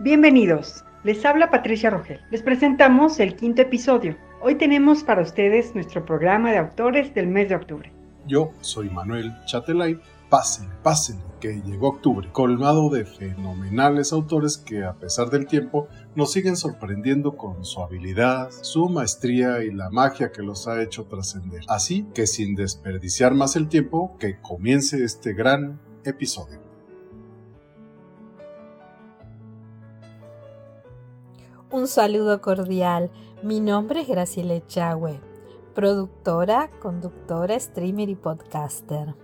Bienvenidos, les habla Patricia Rogel. Les presentamos el quinto episodio. Hoy tenemos para ustedes nuestro programa de autores del mes de octubre. Yo soy Manuel Chatelay. Pasen, pasen, que llegó octubre, colmado de fenomenales autores que a pesar del tiempo nos siguen sorprendiendo con su habilidad, su maestría y la magia que los ha hecho trascender. Así que sin desperdiciar más el tiempo, que comience este gran episodio. Un saludo cordial. Mi nombre es Graciela Echagüe, productora, conductora, streamer y podcaster.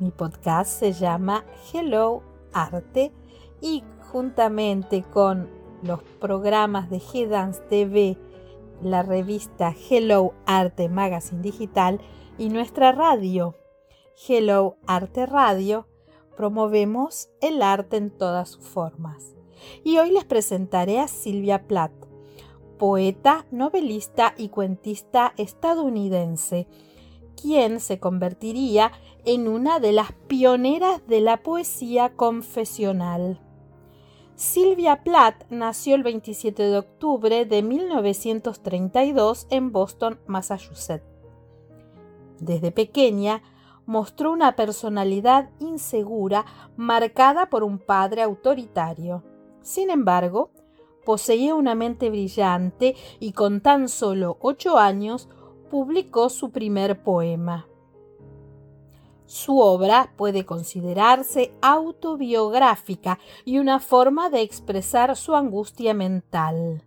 Mi podcast se llama Hello Arte y juntamente con los programas de G-Dance TV, la revista Hello Arte Magazine Digital y nuestra radio Hello Arte Radio, promovemos el arte en todas sus formas y hoy les presentaré a Silvia Plath, poeta, novelista y cuentista estadounidense, quien se convertiría en una de las pioneras de la poesía confesional. Silvia Plath nació el 27 de octubre de 1932 en Boston, Massachusetts. Desde pequeña mostró una personalidad insegura marcada por un padre autoritario. Sin embargo, poseía una mente brillante y con tan solo ocho años publicó su primer poema. Su obra puede considerarse autobiográfica y una forma de expresar su angustia mental,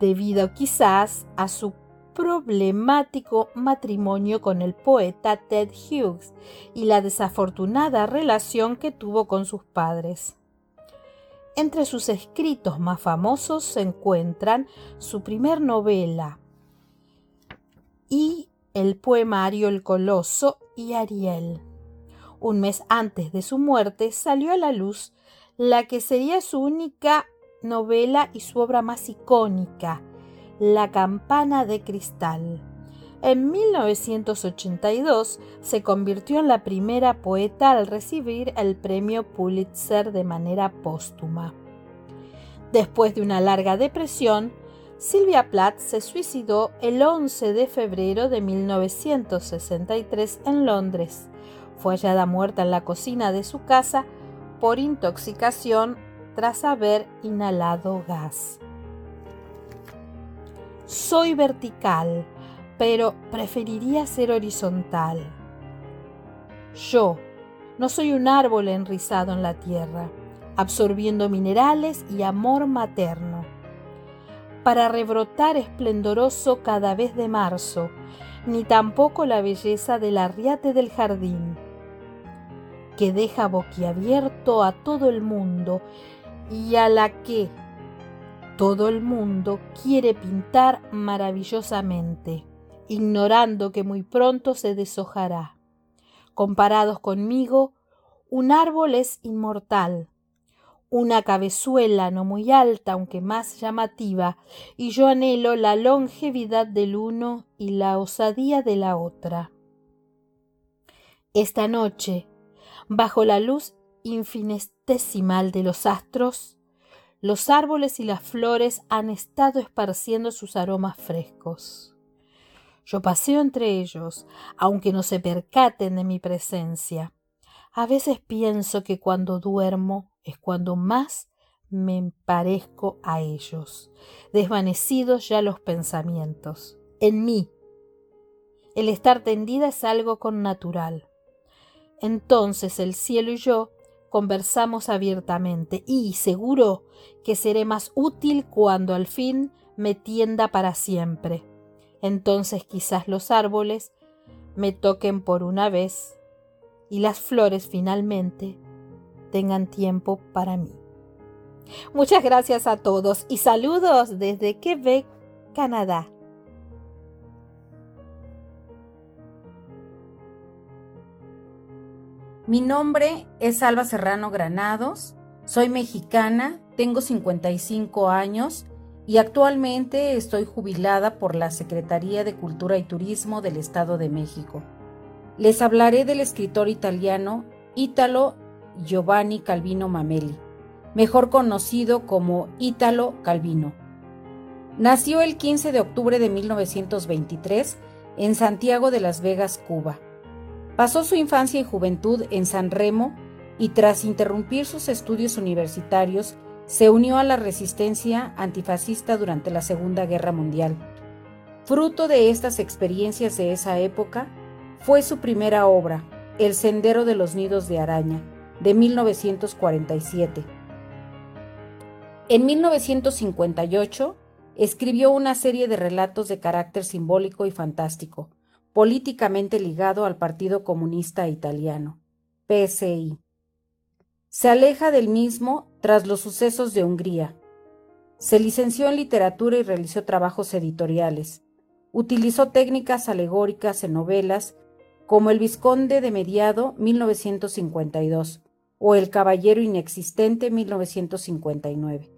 debido quizás a su problemático matrimonio con el poeta Ted Hughes y la desafortunada relación que tuvo con sus padres. Entre sus escritos más famosos se encuentran su primer novela y el poemario El Coloso y Ariel. Un mes antes de su muerte salió a la luz la que sería su única novela y su obra más icónica, La campana de cristal en 1982 se convirtió en la primera poeta al recibir el premio Pulitzer de manera póstuma. Después de una larga depresión, Sylvia Plath se suicidó el 11 de febrero de 1963 en Londres. Fue hallada muerta en la cocina de su casa por intoxicación tras haber inhalado gas. Soy vertical pero preferiría ser horizontal. Yo no soy un árbol enrizado en la tierra, absorbiendo minerales y amor materno, para rebrotar esplendoroso cada vez de marzo, ni tampoco la belleza del arriate del jardín, que deja boquiabierto a todo el mundo y a la que todo el mundo quiere pintar maravillosamente ignorando que muy pronto se deshojará. Comparados conmigo, un árbol es inmortal, una cabezuela no muy alta, aunque más llamativa, y yo anhelo la longevidad del uno y la osadía de la otra. Esta noche, bajo la luz infinitesimal de los astros, los árboles y las flores han estado esparciendo sus aromas frescos. Yo paseo entre ellos, aunque no se percaten de mi presencia. A veces pienso que cuando duermo es cuando más me parezco a ellos, desvanecidos ya los pensamientos. En mí, el estar tendida es algo connatural. Entonces el cielo y yo conversamos abiertamente y seguro que seré más útil cuando al fin me tienda para siempre entonces quizás los árboles me toquen por una vez y las flores finalmente tengan tiempo para mí. Muchas gracias a todos y saludos desde Quebec, Canadá. Mi nombre es Alba Serrano Granados, soy mexicana, tengo 55 años y actualmente estoy jubilada por la Secretaría de Cultura y Turismo del Estado de México. Les hablaré del escritor italiano Italo Giovanni Calvino Mameli, mejor conocido como Ítalo Calvino. Nació el 15 de octubre de 1923 en Santiago de las Vegas, Cuba. Pasó su infancia y juventud en San Remo y tras interrumpir sus estudios universitarios, se unió a la resistencia antifascista durante la Segunda Guerra Mundial. Fruto de estas experiencias de esa época, fue su primera obra, El Sendero de los Nidos de Araña, de 1947. En 1958, escribió una serie de relatos de carácter simbólico y fantástico, políticamente ligado al Partido Comunista Italiano, PSI. Se aleja del mismo tras los sucesos de Hungría. Se licenció en literatura y realizó trabajos editoriales. Utilizó técnicas alegóricas en novelas como El Visconde de Mediado 1952 o El Caballero Inexistente 1959.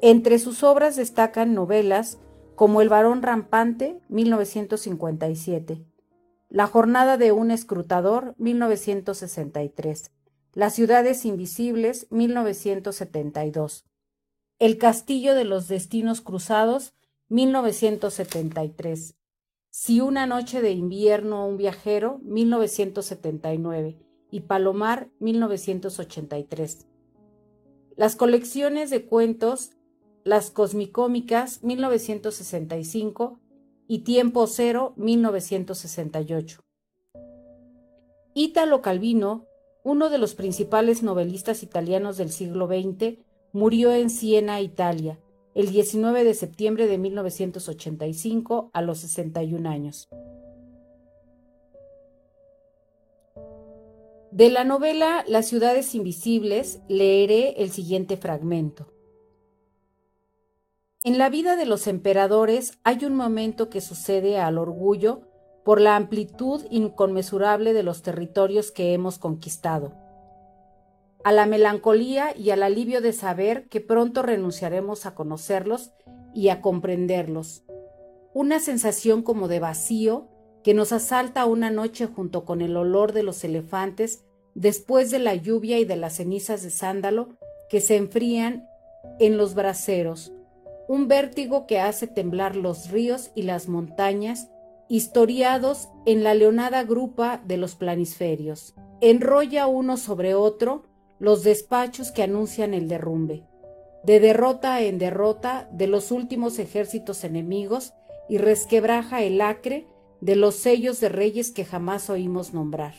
Entre sus obras destacan novelas como El varón rampante 1957, La jornada de un escrutador 1963, las ciudades invisibles, 1972. El castillo de los destinos cruzados, 1973. Si una noche de invierno un viajero, 1979. Y Palomar, 1983. Las colecciones de cuentos, Las Cosmicómicas, 1965. Y Tiempo Cero, 1968. Ítalo Calvino uno de los principales novelistas italianos del siglo XX, murió en Siena, Italia, el 19 de septiembre de 1985 a los 61 años. De la novela Las ciudades invisibles leeré el siguiente fragmento. En la vida de los emperadores hay un momento que sucede al orgullo por la amplitud inconmensurable de los territorios que hemos conquistado, a la melancolía y al alivio de saber que pronto renunciaremos a conocerlos y a comprenderlos, una sensación como de vacío que nos asalta una noche junto con el olor de los elefantes después de la lluvia y de las cenizas de sándalo que se enfrían en los braseros, un vértigo que hace temblar los ríos y las montañas historiados en la leonada grupa de los planisferios. Enrolla uno sobre otro los despachos que anuncian el derrumbe, de derrota en derrota de los últimos ejércitos enemigos y resquebraja el acre de los sellos de reyes que jamás oímos nombrar,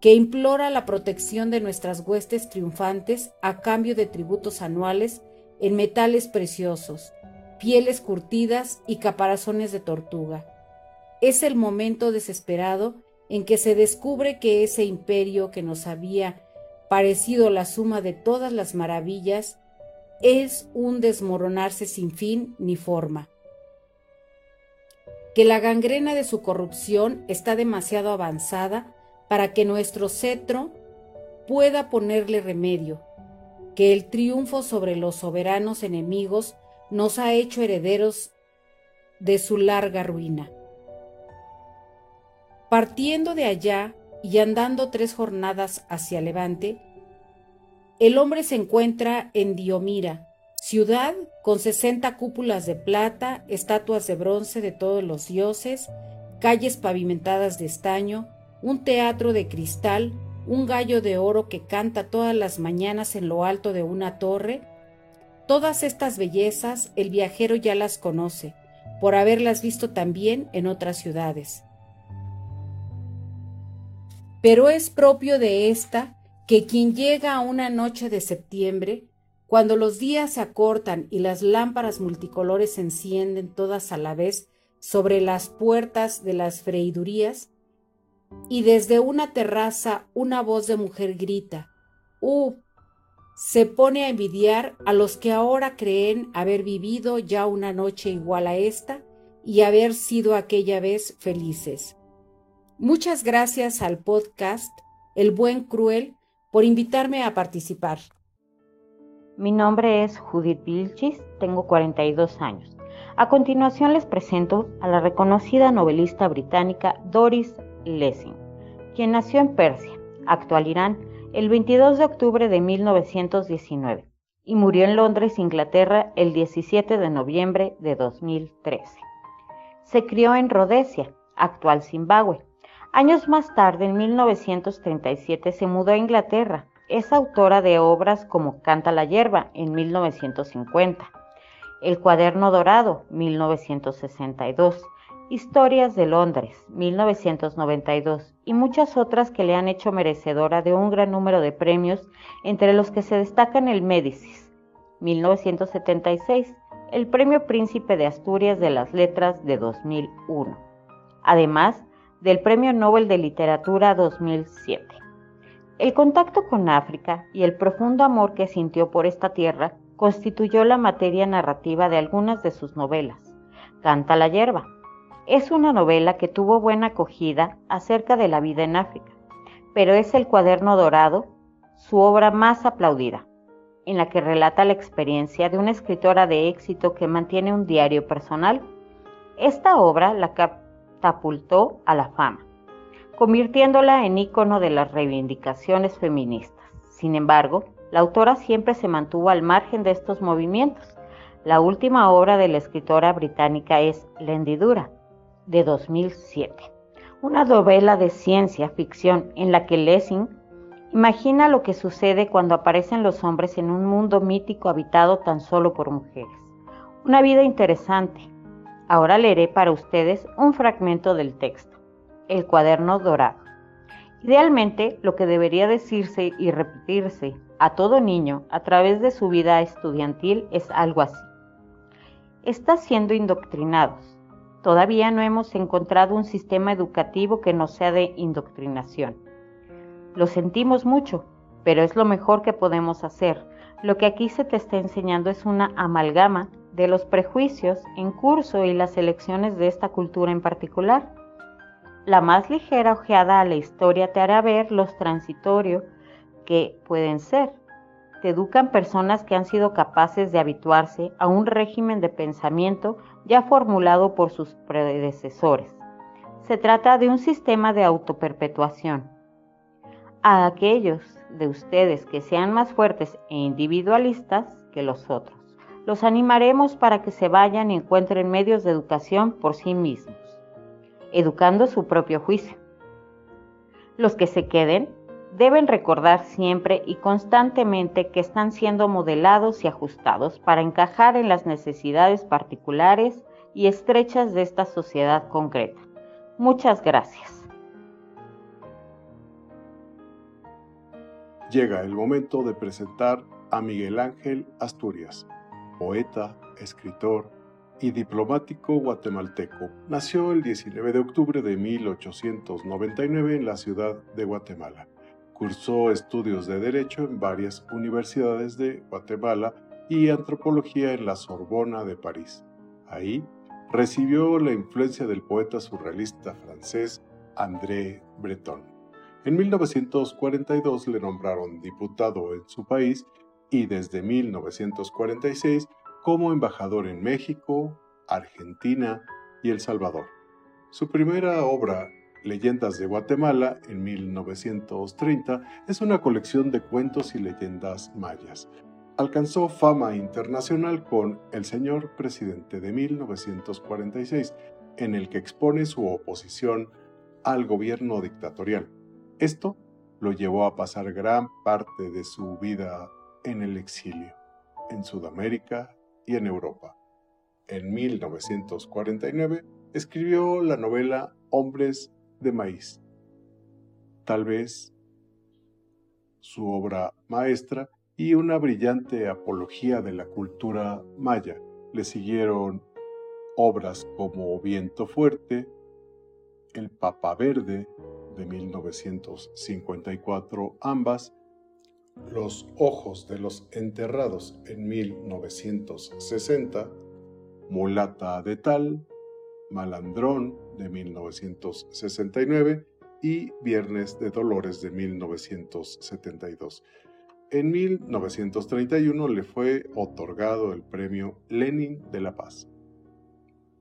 que implora la protección de nuestras huestes triunfantes a cambio de tributos anuales en metales preciosos, pieles curtidas y caparazones de tortuga, es el momento desesperado en que se descubre que ese imperio que nos había parecido la suma de todas las maravillas es un desmoronarse sin fin ni forma, que la gangrena de su corrupción está demasiado avanzada para que nuestro cetro pueda ponerle remedio, que el triunfo sobre los soberanos enemigos nos ha hecho herederos de su larga ruina. Partiendo de allá y andando tres jornadas hacia levante, el hombre se encuentra en Diomira, ciudad con sesenta cúpulas de plata, estatuas de bronce de todos los dioses, calles pavimentadas de estaño, un teatro de cristal, un gallo de oro que canta todas las mañanas en lo alto de una torre. Todas estas bellezas el viajero ya las conoce, por haberlas visto también en otras ciudades pero es propio de ésta que quien llega a una noche de septiembre, cuando los días se acortan y las lámparas multicolores se encienden todas a la vez sobre las puertas de las freidurías, y desde una terraza una voz de mujer grita, ¡Uh! se pone a envidiar a los que ahora creen haber vivido ya una noche igual a esta y haber sido aquella vez felices. Muchas gracias al podcast El Buen Cruel por invitarme a participar. Mi nombre es Judith Vilchis, tengo 42 años. A continuación les presento a la reconocida novelista británica Doris Lessing, quien nació en Persia, actual Irán, el 22 de octubre de 1919 y murió en Londres, Inglaterra, el 17 de noviembre de 2013. Se crió en Rhodesia, actual Zimbabue. Años más tarde, en 1937, se mudó a Inglaterra. Es autora de obras como Canta la hierba en 1950, El cuaderno dorado 1962, Historias de Londres 1992 y muchas otras que le han hecho merecedora de un gran número de premios, entre los que se destacan el Médicis 1976, el Premio Príncipe de Asturias de las Letras de 2001, además del Premio Nobel de Literatura 2007. El contacto con África y el profundo amor que sintió por esta tierra constituyó la materia narrativa de algunas de sus novelas. Canta la hierba. Es una novela que tuvo buena acogida acerca de la vida en África, pero es el cuaderno dorado, su obra más aplaudida en la que relata la experiencia de una escritora de éxito que mantiene un diario personal. Esta obra la catapultó a la fama, convirtiéndola en ícono de las reivindicaciones feministas. Sin embargo, la autora siempre se mantuvo al margen de estos movimientos. La última obra de la escritora británica es La hendidura, de 2007, una novela de ciencia ficción en la que Lessing Imagina lo que sucede cuando aparecen los hombres en un mundo mítico habitado tan solo por mujeres. Una vida interesante. Ahora leeré para ustedes un fragmento del texto, el cuaderno dorado. Idealmente, lo que debería decirse y repetirse a todo niño a través de su vida estudiantil es algo así. Está siendo indoctrinados. Todavía no hemos encontrado un sistema educativo que no sea de indoctrinación lo sentimos mucho, pero es lo mejor que podemos hacer. Lo que aquí se te está enseñando es una amalgama de los prejuicios en curso y las elecciones de esta cultura en particular. La más ligera ojeada a la historia te hará ver los transitorios que pueden ser. Te educan personas que han sido capaces de habituarse a un régimen de pensamiento ya formulado por sus predecesores. Se trata de un sistema de autoperpetuación a aquellos de ustedes que sean más fuertes e individualistas que los otros. Los animaremos para que se vayan y encuentren medios de educación por sí mismos, educando su propio juicio. Los que se queden deben recordar siempre y constantemente que están siendo modelados y ajustados para encajar en las necesidades particulares y estrechas de esta sociedad concreta. Muchas gracias. llega el momento de presentar a Miguel Ángel Asturias, poeta, escritor y diplomático guatemalteco. Nació el 19 de octubre de 1899 en la ciudad de Guatemala. Cursó estudios de Derecho en varias universidades de Guatemala y antropología en la Sorbona de París. Ahí recibió la influencia del poeta surrealista francés André Breton. En 1942 le nombraron diputado en su país y desde 1946 como embajador en México, Argentina y El Salvador. Su primera obra, Leyendas de Guatemala, en 1930, es una colección de cuentos y leyendas mayas. Alcanzó fama internacional con El Señor Presidente de 1946, en el que expone su oposición al gobierno dictatorial. Esto lo llevó a pasar gran parte de su vida en el exilio, en Sudamérica y en Europa. En 1949 escribió la novela Hombres de Maíz. Tal vez su obra maestra y una brillante apología de la cultura maya. Le siguieron obras como Viento Fuerte, El Papa Verde, de 1954 ambas, Los Ojos de los Enterrados en 1960, Mulata de Tal, Malandrón de 1969 y Viernes de Dolores de 1972. En 1931 le fue otorgado el premio Lenin de la Paz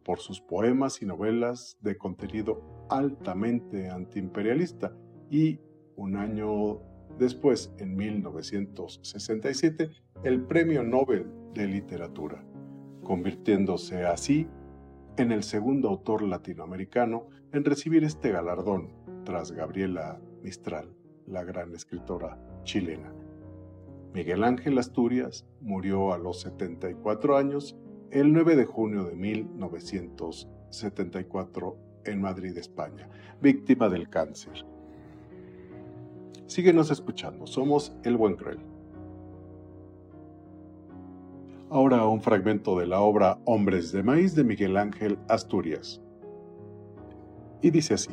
por sus poemas y novelas de contenido altamente antiimperialista y un año después, en 1967, el Premio Nobel de Literatura, convirtiéndose así en el segundo autor latinoamericano en recibir este galardón, tras Gabriela Mistral, la gran escritora chilena. Miguel Ángel Asturias murió a los 74 años el 9 de junio de 1974 en Madrid, España, víctima del cáncer. Síguenos escuchando, somos El Buen Cruel. Ahora un fragmento de la obra Hombres de Maíz de Miguel Ángel Asturias. Y dice así.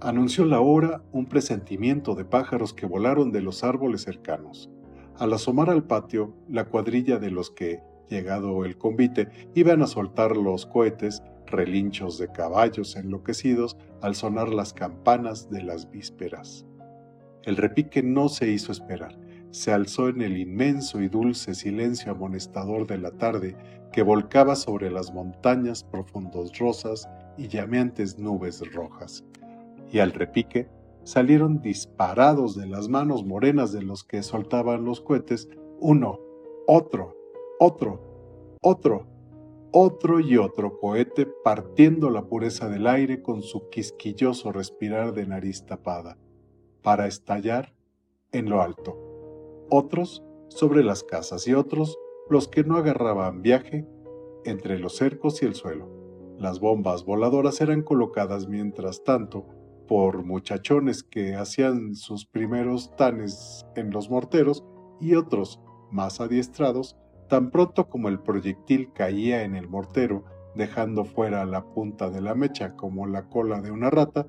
Anunció la hora un presentimiento de pájaros que volaron de los árboles cercanos. Al asomar al patio, la cuadrilla de los que, llegado el convite, iban a soltar los cohetes, relinchos de caballos enloquecidos al sonar las campanas de las vísperas. El repique no se hizo esperar, se alzó en el inmenso y dulce silencio amonestador de la tarde que volcaba sobre las montañas profundos rosas y llameantes nubes rojas. Y al repique salieron disparados de las manos morenas de los que soltaban los cohetes uno, otro, otro, otro, otro y otro cohete partiendo la pureza del aire con su quisquilloso respirar de nariz tapada, para estallar en lo alto. Otros sobre las casas y otros los que no agarraban viaje entre los cercos y el suelo. Las bombas voladoras eran colocadas mientras tanto por muchachones que hacían sus primeros tanes en los morteros y otros, más adiestrados, tan pronto como el proyectil caía en el mortero, dejando fuera la punta de la mecha como la cola de una rata,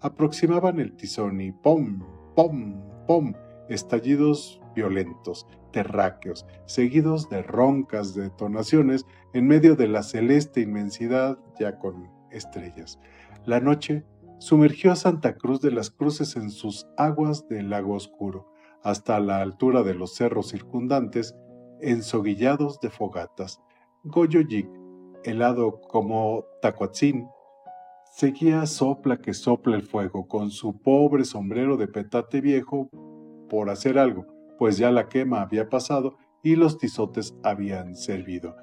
aproximaban el tizón y ¡pom! ¡pom! ¡pom! estallidos violentos, terráqueos, seguidos de roncas detonaciones en medio de la celeste inmensidad ya con estrellas. La noche sumergió a Santa Cruz de las Cruces en sus aguas del lago oscuro, hasta la altura de los cerros circundantes, ensoguillados de fogatas. Goyoyic, helado como Tacuatzin, seguía sopla que sopla el fuego con su pobre sombrero de petate viejo por hacer algo, pues ya la quema había pasado y los tizotes habían servido.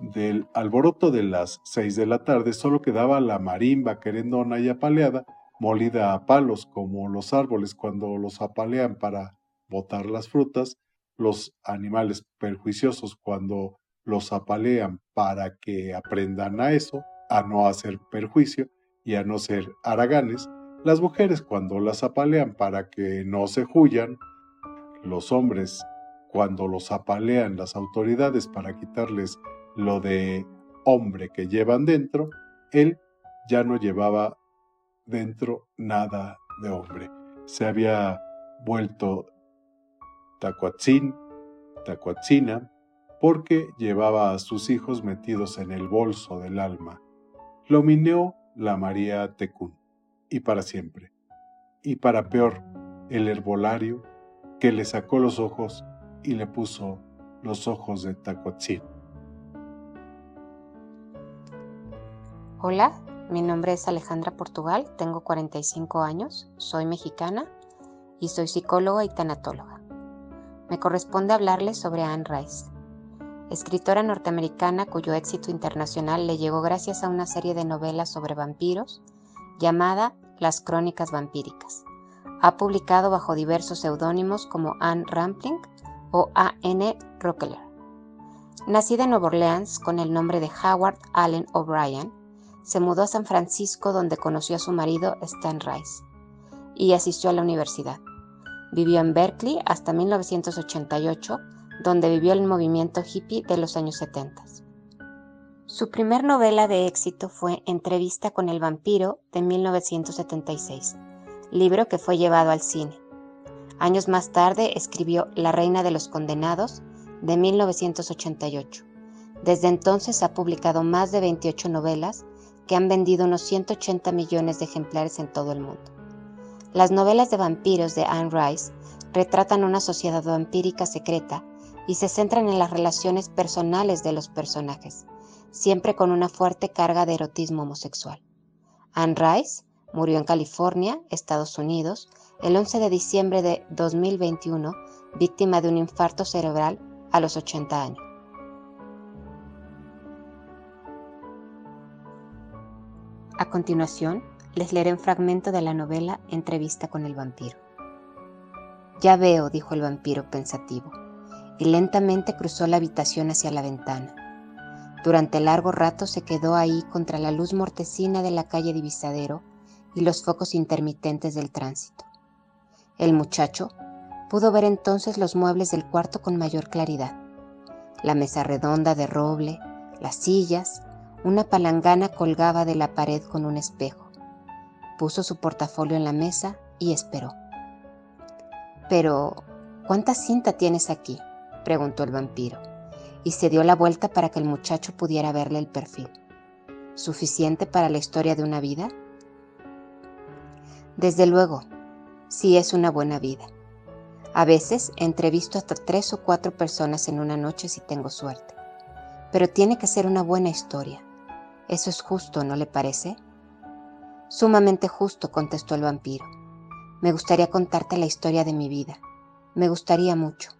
Del alboroto de las seis de la tarde solo quedaba la marimba querendona y apaleada, molida a palos como los árboles cuando los apalean para botar las frutas, los animales perjuiciosos cuando los apalean para que aprendan a eso, a no hacer perjuicio y a no ser haraganes, las mujeres cuando las apalean para que no se huyan, los hombres cuando los apalean las autoridades para quitarles lo de hombre que llevan dentro, él ya no llevaba dentro nada de hombre. Se había vuelto tacuatzin, tacuatzina, porque llevaba a sus hijos metidos en el bolso del alma. Lo mineó la María Tecún, y para siempre. Y para peor, el herbolario que le sacó los ojos y le puso los ojos de tacuatzin. Hola, mi nombre es Alejandra Portugal, tengo 45 años, soy mexicana y soy psicóloga y tanatóloga. Me corresponde hablarles sobre Anne Rice, escritora norteamericana cuyo éxito internacional le llegó gracias a una serie de novelas sobre vampiros llamada Las Crónicas Vampíricas. Ha publicado bajo diversos seudónimos como Anne Rampling o A.N. Rockler. Nacida en Nueva Orleans con el nombre de Howard Allen O'Brien, se mudó a San Francisco donde conoció a su marido Stan Rice y asistió a la universidad. Vivió en Berkeley hasta 1988, donde vivió el movimiento hippie de los años 70. Su primer novela de éxito fue Entrevista con el vampiro de 1976, libro que fue llevado al cine. Años más tarde escribió La reina de los condenados de 1988. Desde entonces ha publicado más de 28 novelas que han vendido unos 180 millones de ejemplares en todo el mundo. Las novelas de vampiros de Anne Rice retratan una sociedad vampírica secreta y se centran en las relaciones personales de los personajes, siempre con una fuerte carga de erotismo homosexual. Anne Rice Murió en California, Estados Unidos, el 11 de diciembre de 2021, víctima de un infarto cerebral a los 80 años. A continuación, les leeré un fragmento de la novela Entrevista con el vampiro. Ya veo, dijo el vampiro pensativo, y lentamente cruzó la habitación hacia la ventana. Durante largo rato se quedó ahí contra la luz mortecina de la calle Divisadero y los focos intermitentes del tránsito. El muchacho pudo ver entonces los muebles del cuarto con mayor claridad. La mesa redonda de roble, las sillas, una palangana colgaba de la pared con un espejo. Puso su portafolio en la mesa y esperó. Pero, ¿cuánta cinta tienes aquí? preguntó el vampiro, y se dio la vuelta para que el muchacho pudiera verle el perfil. ¿Suficiente para la historia de una vida? Desde luego, sí es una buena vida. A veces entrevisto hasta tres o cuatro personas en una noche si tengo suerte. Pero tiene que ser una buena historia. Eso es justo, ¿no le parece? Sumamente justo, contestó el vampiro. Me gustaría contarte la historia de mi vida. Me gustaría mucho.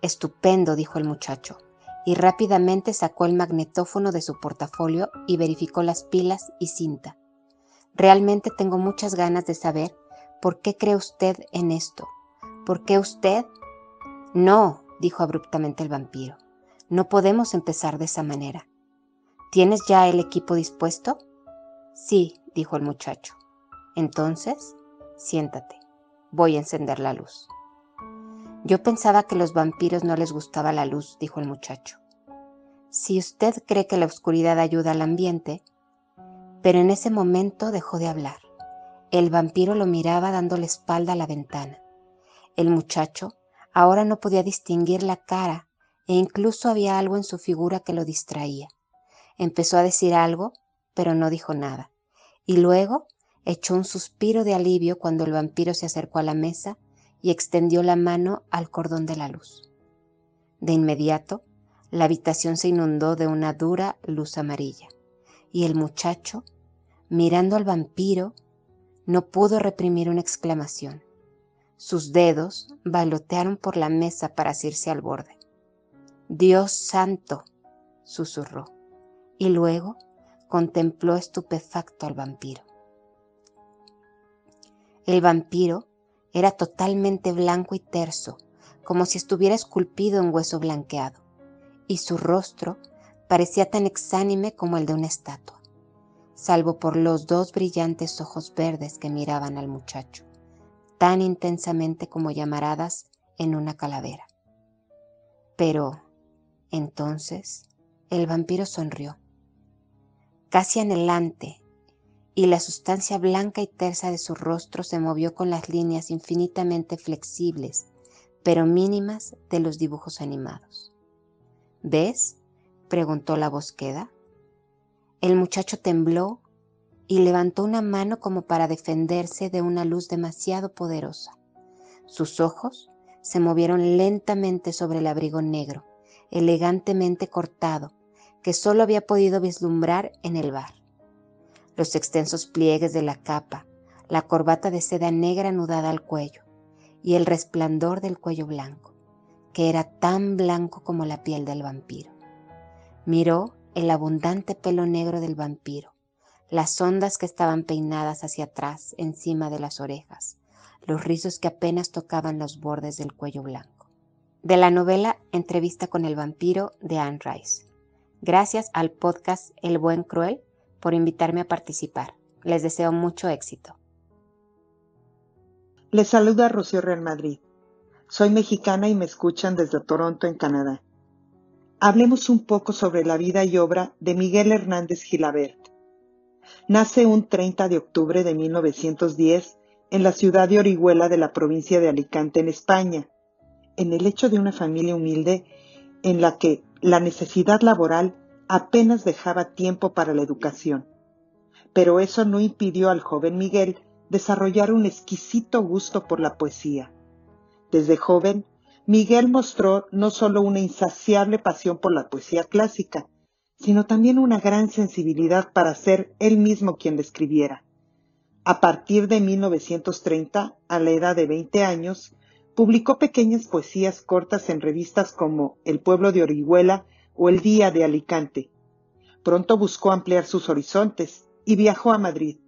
Estupendo, dijo el muchacho, y rápidamente sacó el magnetófono de su portafolio y verificó las pilas y cinta. Realmente tengo muchas ganas de saber por qué cree usted en esto. ¿Por qué usted? No, dijo abruptamente el vampiro. No podemos empezar de esa manera. ¿Tienes ya el equipo dispuesto? Sí, dijo el muchacho. Entonces, siéntate. Voy a encender la luz. Yo pensaba que los vampiros no les gustaba la luz, dijo el muchacho. Si usted cree que la oscuridad ayuda al ambiente, pero en ese momento dejó de hablar. El vampiro lo miraba dando la espalda a la ventana. El muchacho ahora no podía distinguir la cara e incluso había algo en su figura que lo distraía. Empezó a decir algo, pero no dijo nada. Y luego echó un suspiro de alivio cuando el vampiro se acercó a la mesa y extendió la mano al cordón de la luz. De inmediato, la habitación se inundó de una dura luz amarilla, y el muchacho, mirando al vampiro, no pudo reprimir una exclamación. Sus dedos bailotearon por la mesa para asirse al borde. Dios santo, susurró, y luego contempló estupefacto al vampiro. El vampiro era totalmente blanco y terso, como si estuviera esculpido en hueso blanqueado, y su rostro parecía tan exánime como el de una estatua, salvo por los dos brillantes ojos verdes que miraban al muchacho, tan intensamente como llamaradas en una calavera. Pero, entonces, el vampiro sonrió, casi anhelante y la sustancia blanca y tersa de su rostro se movió con las líneas infinitamente flexibles, pero mínimas de los dibujos animados. ¿Ves? preguntó la bosqueda. El muchacho tembló y levantó una mano como para defenderse de una luz demasiado poderosa. Sus ojos se movieron lentamente sobre el abrigo negro, elegantemente cortado, que solo había podido vislumbrar en el bar los extensos pliegues de la capa, la corbata de seda negra anudada al cuello y el resplandor del cuello blanco, que era tan blanco como la piel del vampiro. Miró el abundante pelo negro del vampiro, las ondas que estaban peinadas hacia atrás encima de las orejas, los rizos que apenas tocaban los bordes del cuello blanco. De la novela Entrevista con el vampiro de Anne Rice. Gracias al podcast El Buen Cruel por invitarme a participar. Les deseo mucho éxito. Les saluda Rocío Real Madrid. Soy mexicana y me escuchan desde Toronto, en Canadá. Hablemos un poco sobre la vida y obra de Miguel Hernández Gilabert. Nace un 30 de octubre de 1910 en la ciudad de Orihuela de la provincia de Alicante, en España, en el hecho de una familia humilde en la que la necesidad laboral apenas dejaba tiempo para la educación. Pero eso no impidió al joven Miguel desarrollar un exquisito gusto por la poesía. Desde joven, Miguel mostró no solo una insaciable pasión por la poesía clásica, sino también una gran sensibilidad para ser él mismo quien la escribiera. A partir de 1930, a la edad de 20 años, publicó pequeñas poesías cortas en revistas como El Pueblo de Orihuela o El Día de Alicante. Pronto buscó ampliar sus horizontes y viajó a Madrid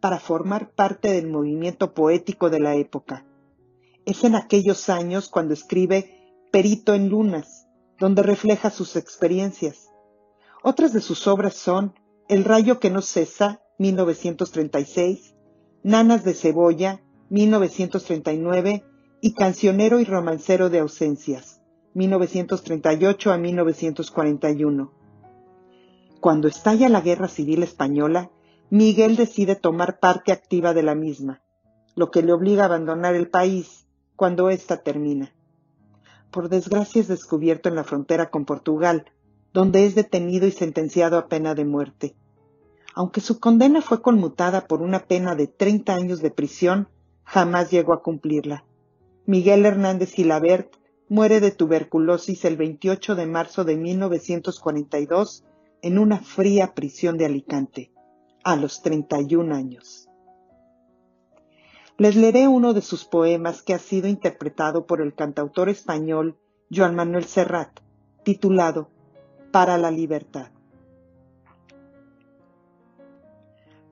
para formar parte del movimiento poético de la época. Es en aquellos años cuando escribe Perito en Lunas, donde refleja sus experiencias. Otras de sus obras son El rayo que no cesa, 1936, Nanas de cebolla, 1939, y Cancionero y romancero de ausencias, 1938 a 1941. Cuando estalla la Guerra Civil Española, Miguel decide tomar parte activa de la misma, lo que le obliga a abandonar el país cuando ésta termina. Por desgracia es descubierto en la frontera con Portugal, donde es detenido y sentenciado a pena de muerte. Aunque su condena fue conmutada por una pena de 30 años de prisión, jamás llegó a cumplirla. Miguel Hernández Gilabert muere de tuberculosis el 28 de marzo de 1942 en una fría prisión de Alicante, a los 31 años. Les leeré uno de sus poemas que ha sido interpretado por el cantautor español Joan Manuel Serrat, titulado Para la libertad.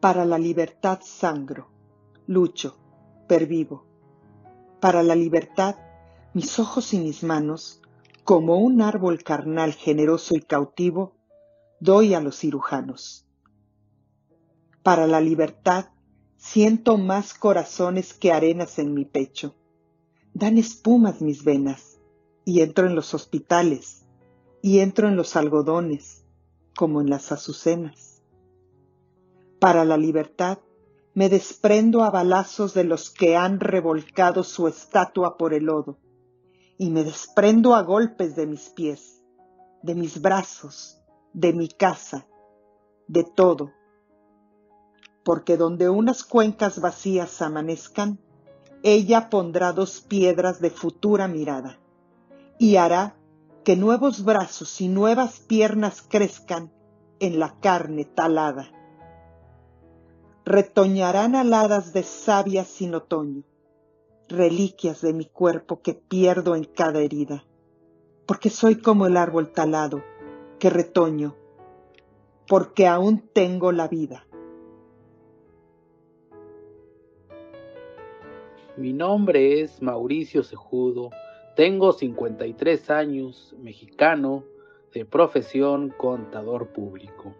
Para la libertad sangro, lucho, pervivo. Para la libertad, mis ojos y mis manos, como un árbol carnal generoso y cautivo, doy a los cirujanos. Para la libertad, siento más corazones que arenas en mi pecho. Dan espumas mis venas, y entro en los hospitales, y entro en los algodones, como en las azucenas para la libertad, me desprendo a balazos de los que han revolcado su estatua por el lodo, y me desprendo a golpes de mis pies, de mis brazos, de mi casa, de todo, porque donde unas cuencas vacías amanezcan, ella pondrá dos piedras de futura mirada, y hará que nuevos brazos y nuevas piernas crezcan en la carne talada retoñarán aladas de savia sin otoño, reliquias de mi cuerpo que pierdo en cada herida, porque soy como el árbol talado que retoño, porque aún tengo la vida. Mi nombre es Mauricio Cejudo, tengo 53 años, mexicano, de profesión contador público.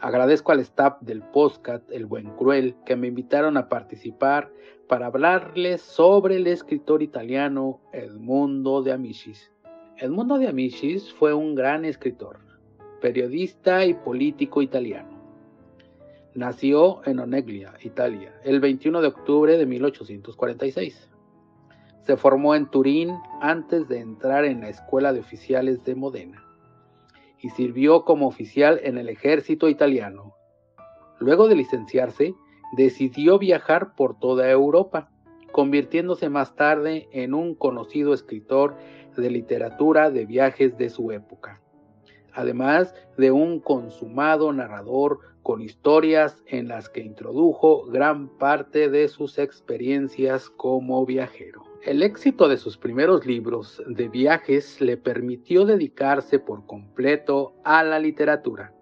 Agradezco al staff del podcast El Buen Cruel que me invitaron a participar para hablarles sobre el escritor italiano Edmundo de Amicis. Edmundo de Amicis fue un gran escritor, periodista y político italiano. Nació en Oneglia, Italia, el 21 de octubre de 1846. Se formó en Turín antes de entrar en la Escuela de Oficiales de Modena y sirvió como oficial en el ejército italiano. Luego de licenciarse, decidió viajar por toda Europa, convirtiéndose más tarde en un conocido escritor de literatura de viajes de su época, además de un consumado narrador con historias en las que introdujo gran parte de sus experiencias como viajero. El éxito de sus primeros libros de viajes le permitió dedicarse por completo a la literatura,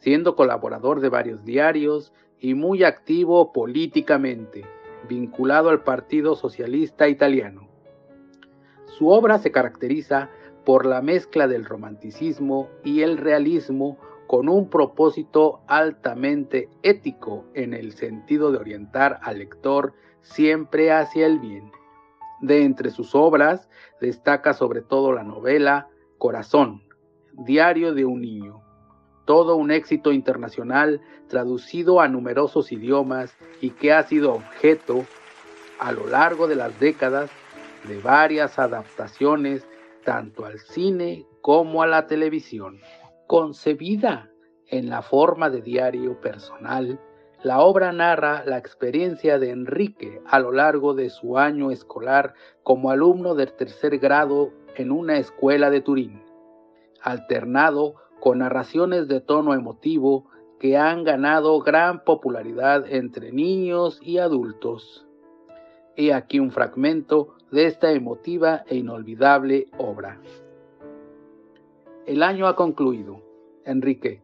siendo colaborador de varios diarios y muy activo políticamente, vinculado al Partido Socialista Italiano. Su obra se caracteriza por la mezcla del romanticismo y el realismo con un propósito altamente ético en el sentido de orientar al lector siempre hacia el bien. De entre sus obras destaca sobre todo la novela Corazón, Diario de un Niño, todo un éxito internacional traducido a numerosos idiomas y que ha sido objeto a lo largo de las décadas de varias adaptaciones tanto al cine como a la televisión. Concebida en la forma de diario personal, la obra narra la experiencia de Enrique a lo largo de su año escolar como alumno del tercer grado en una escuela de Turín, alternado con narraciones de tono emotivo que han ganado gran popularidad entre niños y adultos. He aquí un fragmento de esta emotiva e inolvidable obra. El año ha concluido, Enrique,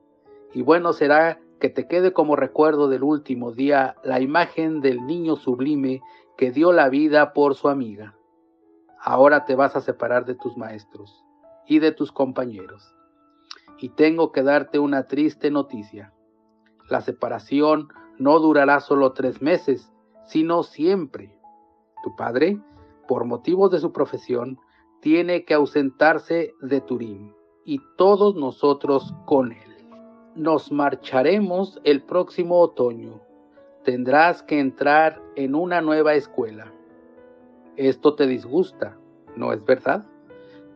y bueno será que te quede como recuerdo del último día la imagen del niño sublime que dio la vida por su amiga. Ahora te vas a separar de tus maestros y de tus compañeros. Y tengo que darte una triste noticia. La separación no durará solo tres meses, sino siempre. Tu padre, por motivos de su profesión, tiene que ausentarse de Turín y todos nosotros con él. Nos marcharemos el próximo otoño. Tendrás que entrar en una nueva escuela. Esto te disgusta, ¿no es verdad?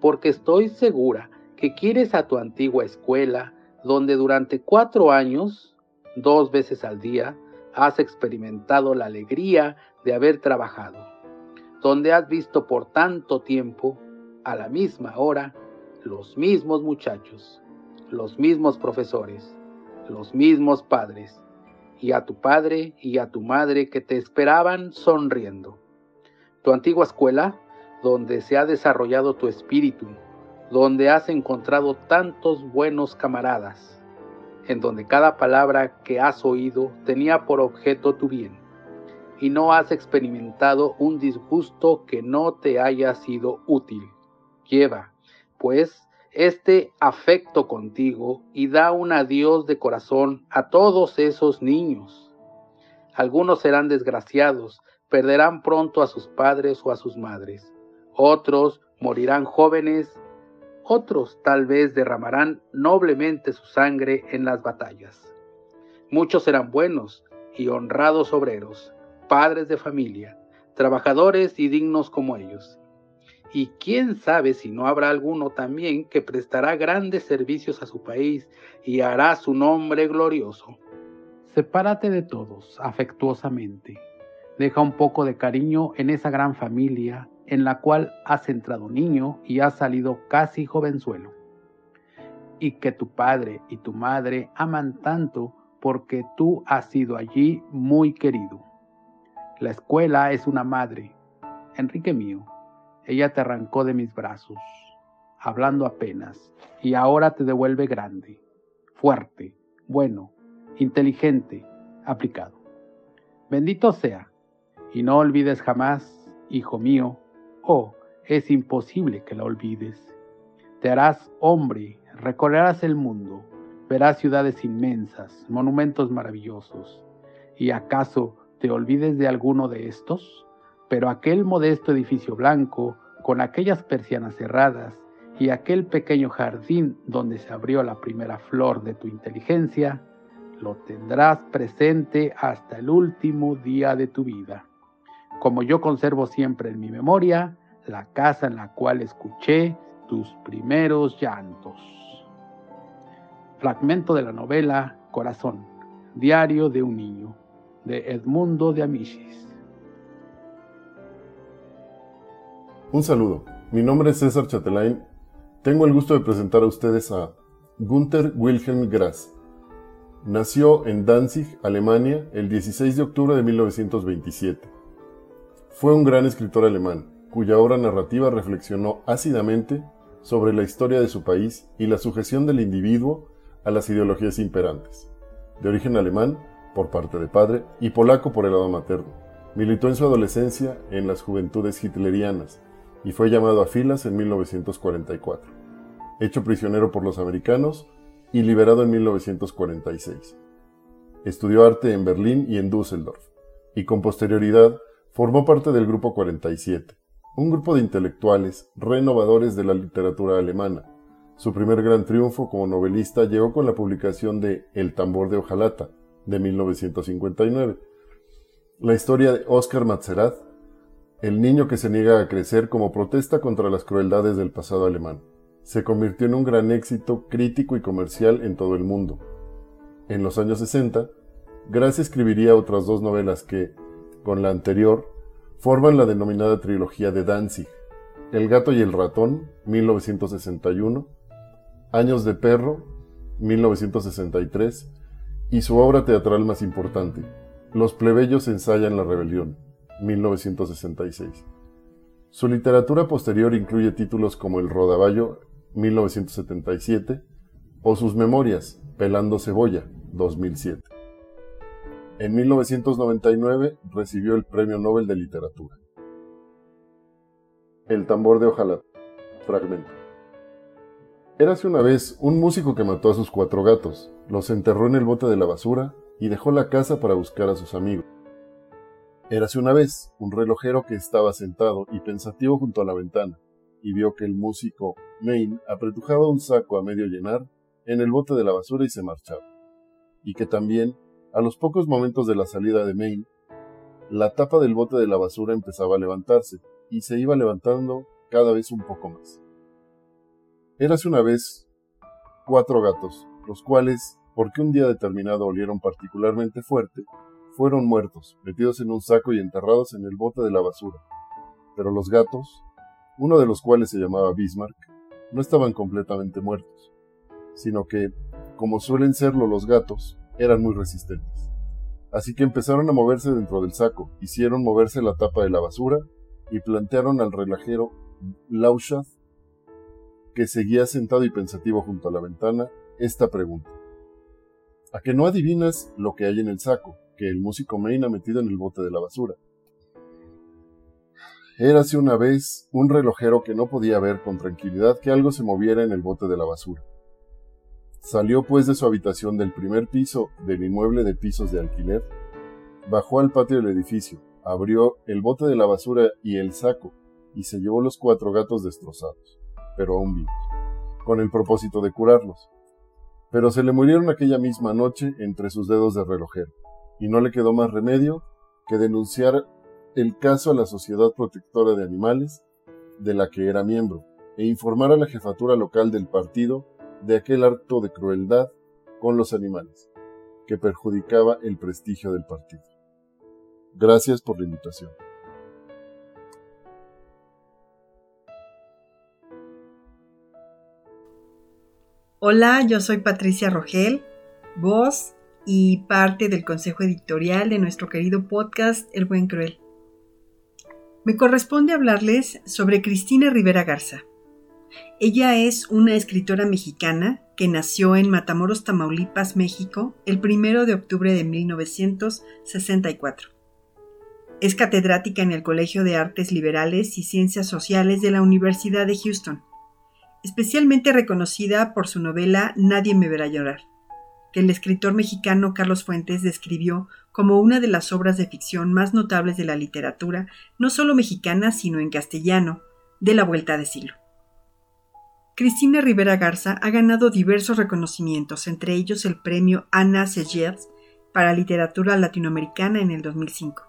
Porque estoy segura que quieres a tu antigua escuela, donde durante cuatro años, dos veces al día, has experimentado la alegría de haber trabajado, donde has visto por tanto tiempo, a la misma hora, los mismos muchachos, los mismos profesores, los mismos padres, y a tu padre y a tu madre que te esperaban sonriendo. Tu antigua escuela, donde se ha desarrollado tu espíritu, donde has encontrado tantos buenos camaradas, en donde cada palabra que has oído tenía por objeto tu bien, y no has experimentado un disgusto que no te haya sido útil. Lleva, pues, este afecto contigo y da un adiós de corazón a todos esos niños. Algunos serán desgraciados, perderán pronto a sus padres o a sus madres. Otros morirán jóvenes, otros tal vez derramarán noblemente su sangre en las batallas. Muchos serán buenos y honrados obreros, padres de familia, trabajadores y dignos como ellos y quién sabe si no habrá alguno también que prestará grandes servicios a su país y hará su nombre glorioso. Sepárate de todos afectuosamente. Deja un poco de cariño en esa gran familia en la cual has entrado niño y has salido casi jovenzuelo. Y que tu padre y tu madre aman tanto porque tú has sido allí muy querido. La escuela es una madre, Enrique mío, ella te arrancó de mis brazos, hablando apenas, y ahora te devuelve grande, fuerte, bueno, inteligente, aplicado. Bendito sea, y no olvides jamás, hijo mío, oh, es imposible que la olvides. Te harás hombre, recorrerás el mundo, verás ciudades inmensas, monumentos maravillosos. ¿Y acaso te olvides de alguno de estos? Pero aquel modesto edificio blanco, con aquellas persianas cerradas y aquel pequeño jardín donde se abrió la primera flor de tu inteligencia, lo tendrás presente hasta el último día de tu vida. Como yo conservo siempre en mi memoria la casa en la cual escuché tus primeros llantos. Fragmento de la novela Corazón, Diario de un Niño, de Edmundo de Amicis. Un saludo, mi nombre es César Chatelain. Tengo el gusto de presentar a ustedes a Gunther Wilhelm Grass. Nació en Danzig, Alemania, el 16 de octubre de 1927. Fue un gran escritor alemán, cuya obra narrativa reflexionó ácidamente sobre la historia de su país y la sujeción del individuo a las ideologías imperantes. De origen alemán, por parte de padre, y polaco por el lado materno. Militó en su adolescencia en las juventudes hitlerianas, y fue llamado a filas en 1944, hecho prisionero por los americanos y liberado en 1946. Estudió arte en Berlín y en Düsseldorf, y con posterioridad formó parte del Grupo 47, un grupo de intelectuales renovadores de la literatura alemana. Su primer gran triunfo como novelista llegó con la publicación de El tambor de hojalata, de 1959. La historia de Oscar Mazerat el niño que se niega a crecer como protesta contra las crueldades del pasado alemán. Se convirtió en un gran éxito crítico y comercial en todo el mundo. En los años 60, Gracia escribiría otras dos novelas que, con la anterior, forman la denominada trilogía de Danzig, El gato y el ratón, 1961, Años de perro, 1963, y su obra teatral más importante, Los plebeyos ensayan la rebelión, 1966. Su literatura posterior incluye títulos como El Rodaballo, 1977, o sus memorias, Pelando Cebolla, 2007. En 1999 recibió el Premio Nobel de Literatura. El tambor de ojalá. Fragmento. Érase una vez un músico que mató a sus cuatro gatos, los enterró en el bote de la basura y dejó la casa para buscar a sus amigos. Érase una vez un relojero que estaba sentado y pensativo junto a la ventana, y vio que el músico Maine apretujaba un saco a medio llenar en el bote de la basura y se marchaba, y que también, a los pocos momentos de la salida de Maine, la tapa del bote de la basura empezaba a levantarse, y se iba levantando cada vez un poco más. Érase una vez cuatro gatos, los cuales, porque un día determinado olieron particularmente fuerte, fueron muertos, metidos en un saco y enterrados en el bote de la basura. Pero los gatos, uno de los cuales se llamaba Bismarck, no estaban completamente muertos, sino que, como suelen serlo los gatos, eran muy resistentes. Así que empezaron a moverse dentro del saco, hicieron moverse la tapa de la basura y plantearon al relajero Lauschath que seguía sentado y pensativo junto a la ventana, esta pregunta. ¿A que no adivinas lo que hay en el saco, que el músico Main ha metido en el bote de la basura? Érase una vez un relojero que no podía ver con tranquilidad que algo se moviera en el bote de la basura. Salió pues de su habitación del primer piso del inmueble de pisos de alquiler, bajó al patio del edificio, abrió el bote de la basura y el saco, y se llevó los cuatro gatos destrozados pero aún vivos, con el propósito de curarlos. Pero se le murieron aquella misma noche entre sus dedos de relojero, y no le quedó más remedio que denunciar el caso a la Sociedad Protectora de Animales, de la que era miembro, e informar a la jefatura local del partido de aquel acto de crueldad con los animales, que perjudicaba el prestigio del partido. Gracias por la invitación. Hola, yo soy Patricia Rogel, voz y parte del consejo editorial de nuestro querido podcast El Buen Cruel. Me corresponde hablarles sobre Cristina Rivera Garza. Ella es una escritora mexicana que nació en Matamoros, Tamaulipas, México, el 1 de octubre de 1964. Es catedrática en el Colegio de Artes Liberales y Ciencias Sociales de la Universidad de Houston especialmente reconocida por su novela Nadie me verá llorar, que el escritor mexicano Carlos Fuentes describió como una de las obras de ficción más notables de la literatura, no solo mexicana, sino en castellano, de la vuelta de siglo. Cristina Rivera Garza ha ganado diversos reconocimientos, entre ellos el premio Ana Segers para literatura latinoamericana en el 2005.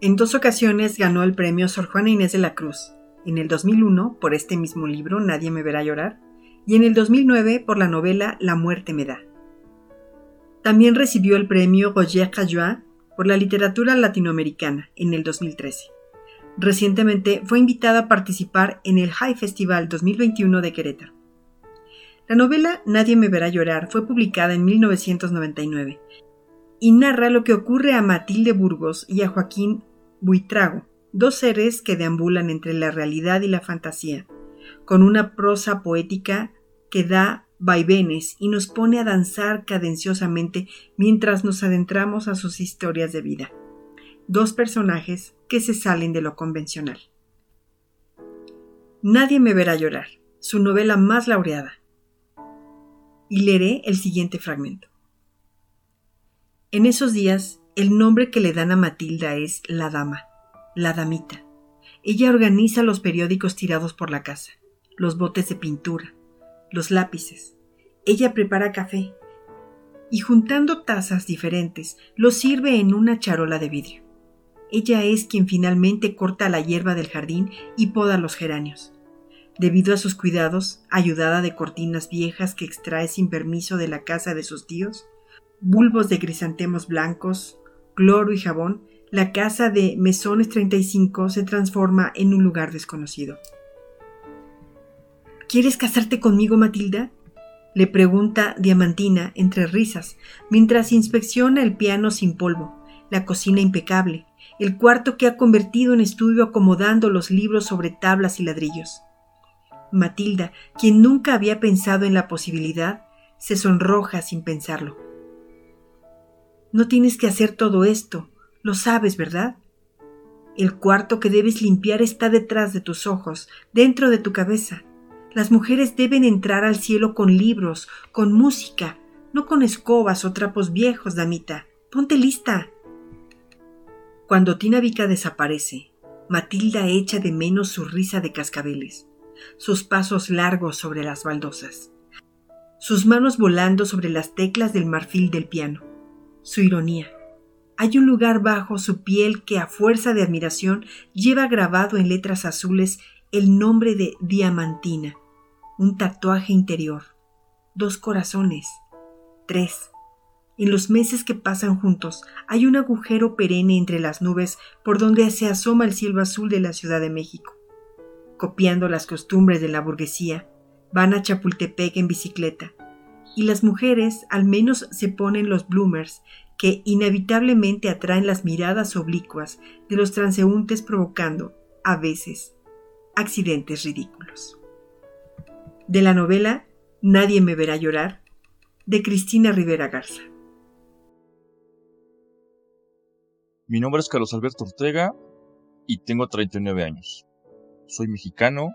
En dos ocasiones ganó el premio Sor Juana Inés de la Cruz, en el 2001 por este mismo libro Nadie me verá llorar y en el 2009 por la novela La muerte me da. También recibió el premio Roger Caillois por la literatura latinoamericana en el 2013. Recientemente fue invitada a participar en el High Festival 2021 de Querétaro. La novela Nadie me verá llorar fue publicada en 1999 y narra lo que ocurre a Matilde Burgos y a Joaquín Buitrago, dos seres que deambulan entre la realidad y la fantasía, con una prosa poética que da vaivenes y nos pone a danzar cadenciosamente mientras nos adentramos a sus historias de vida. Dos personajes que se salen de lo convencional. Nadie me verá llorar, su novela más laureada. Y leeré el siguiente fragmento. En esos días, el nombre que le dan a Matilda es la dama la damita. Ella organiza los periódicos tirados por la casa, los botes de pintura, los lápices. Ella prepara café y juntando tazas diferentes los sirve en una charola de vidrio. Ella es quien finalmente corta la hierba del jardín y poda los geranios. Debido a sus cuidados, ayudada de cortinas viejas que extrae sin permiso de la casa de sus tíos, bulbos de crisantemos blancos, cloro y jabón, la casa de Mesones 35 se transforma en un lugar desconocido. ¿Quieres casarte conmigo, Matilda? le pregunta Diamantina entre risas, mientras inspecciona el piano sin polvo, la cocina impecable, el cuarto que ha convertido en estudio acomodando los libros sobre tablas y ladrillos. Matilda, quien nunca había pensado en la posibilidad, se sonroja sin pensarlo. No tienes que hacer todo esto, lo sabes, ¿verdad? El cuarto que debes limpiar está detrás de tus ojos, dentro de tu cabeza. Las mujeres deben entrar al cielo con libros, con música, no con escobas o trapos viejos, damita. Ponte lista. Cuando Tina Vica desaparece, Matilda echa de menos su risa de cascabeles, sus pasos largos sobre las baldosas, sus manos volando sobre las teclas del marfil del piano, su ironía. Hay un lugar bajo su piel que a fuerza de admiración lleva grabado en letras azules el nombre de Diamantina, un tatuaje interior, dos corazones, tres. En los meses que pasan juntos hay un agujero perenne entre las nubes por donde se asoma el cielo azul de la Ciudad de México. Copiando las costumbres de la burguesía, van a Chapultepec en bicicleta, y las mujeres al menos se ponen los bloomers que inevitablemente atraen las miradas oblicuas de los transeúntes provocando, a veces, accidentes ridículos. De la novela Nadie me verá llorar, de Cristina Rivera Garza. Mi nombre es Carlos Alberto Ortega y tengo 39 años. Soy mexicano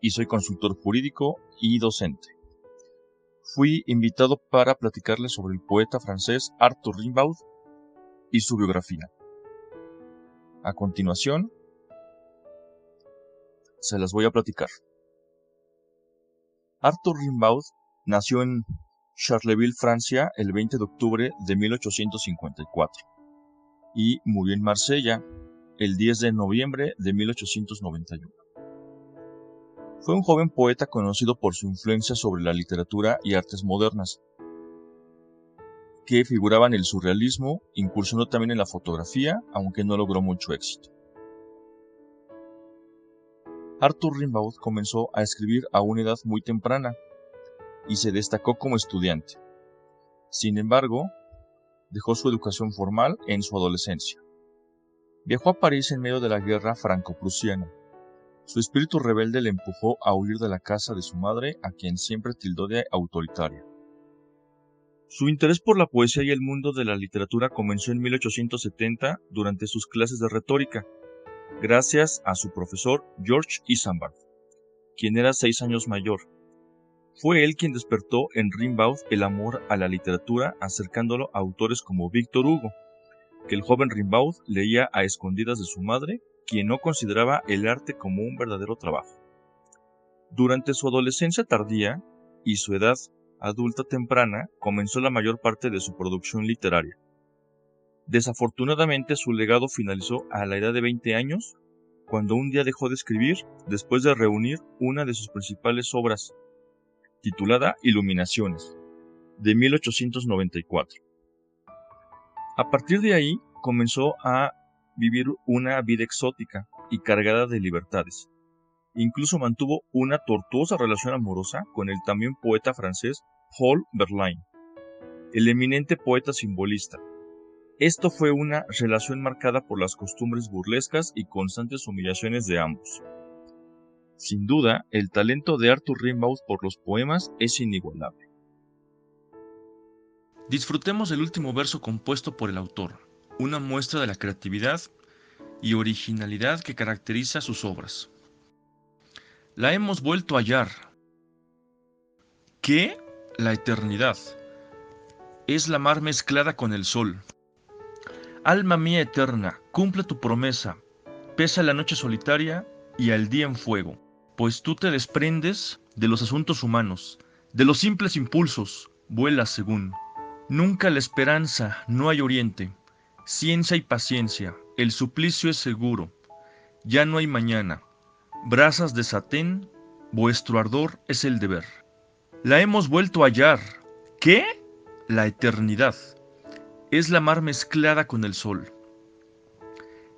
y soy consultor jurídico y docente fui invitado para platicarles sobre el poeta francés Arthur Rimbaud y su biografía. A continuación, se las voy a platicar. Arthur Rimbaud nació en Charleville, Francia, el 20 de octubre de 1854 y murió en Marsella el 10 de noviembre de 1891. Fue un joven poeta conocido por su influencia sobre la literatura y artes modernas, que figuraba en el surrealismo, incursionó también en la fotografía, aunque no logró mucho éxito. Arthur Rimbaud comenzó a escribir a una edad muy temprana y se destacó como estudiante. Sin embargo, dejó su educación formal en su adolescencia. Viajó a París en medio de la guerra franco-prusiana su espíritu rebelde le empujó a huir de la casa de su madre, a quien siempre tildó de autoritaria. Su interés por la poesía y el mundo de la literatura comenzó en 1870 durante sus clases de retórica, gracias a su profesor George Isambard, quien era seis años mayor. Fue él quien despertó en Rimbaud el amor a la literatura, acercándolo a autores como Víctor Hugo, que el joven Rimbaud leía a escondidas de su madre quien no consideraba el arte como un verdadero trabajo. Durante su adolescencia tardía y su edad adulta temprana comenzó la mayor parte de su producción literaria. Desafortunadamente su legado finalizó a la edad de 20 años, cuando un día dejó de escribir después de reunir una de sus principales obras, titulada Iluminaciones, de 1894. A partir de ahí comenzó a vivir una vida exótica y cargada de libertades. Incluso mantuvo una tortuosa relación amorosa con el también poeta francés Paul Verlaine, el eminente poeta simbolista. Esto fue una relación marcada por las costumbres burlescas y constantes humillaciones de ambos. Sin duda, el talento de Arthur Rimbaud por los poemas es inigualable. Disfrutemos del último verso compuesto por el autor, una muestra de la creatividad y originalidad que caracteriza sus obras. La hemos vuelto a hallar. ¿Qué? La eternidad. Es la mar mezclada con el sol. Alma mía eterna, cumple tu promesa, pesa la noche solitaria y al día en fuego, pues tú te desprendes de los asuntos humanos, de los simples impulsos, vuelas según. Nunca la esperanza, no hay oriente, Ciencia y paciencia, el suplicio es seguro, ya no hay mañana. Brasas de satén, vuestro ardor es el deber. La hemos vuelto a hallar. ¿Qué? La eternidad. Es la mar mezclada con el sol.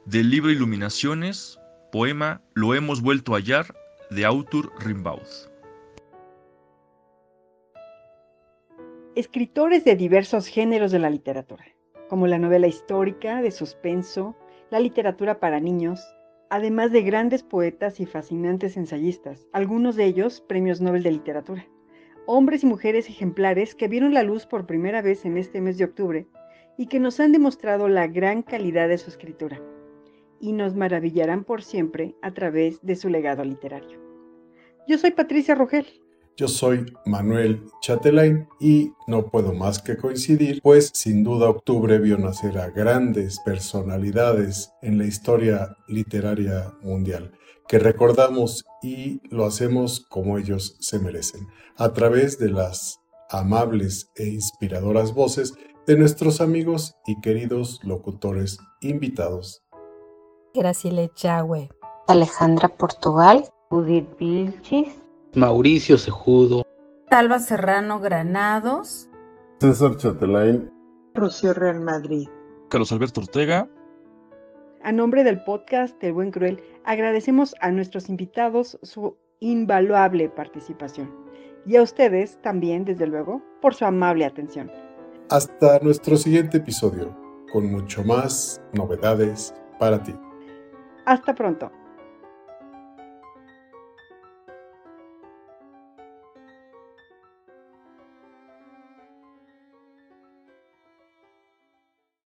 Del libro Iluminaciones, poema Lo hemos vuelto a hallar, de Autor Rimbaud. escritores de diversos géneros de la literatura, como la novela histórica, de suspenso, la literatura para niños, además de grandes poetas y fascinantes ensayistas, algunos de ellos premios Nobel de Literatura. Hombres y mujeres ejemplares que vieron la luz por primera vez en este mes de octubre y que nos han demostrado la gran calidad de su escritura y nos maravillarán por siempre a través de su legado literario. Yo soy Patricia Rogel. Yo soy Manuel Chatelain y no puedo más que coincidir, pues sin duda octubre vio nacer a grandes personalidades en la historia literaria mundial, que recordamos y lo hacemos como ellos se merecen, a través de las amables e inspiradoras voces de nuestros amigos y queridos locutores invitados. Graciela Chagüe, Alejandra Portugal, Judith Vilchis, Mauricio Sejudo, Salva Serrano Granados, César Chatelain, Rocío Real Madrid, Carlos Alberto Ortega, A nombre del podcast El Buen Cruel, agradecemos a nuestros invitados su invaluable participación. Y a ustedes también, desde luego, por su amable atención. Hasta nuestro siguiente episodio, con mucho más novedades para ti. Hasta pronto.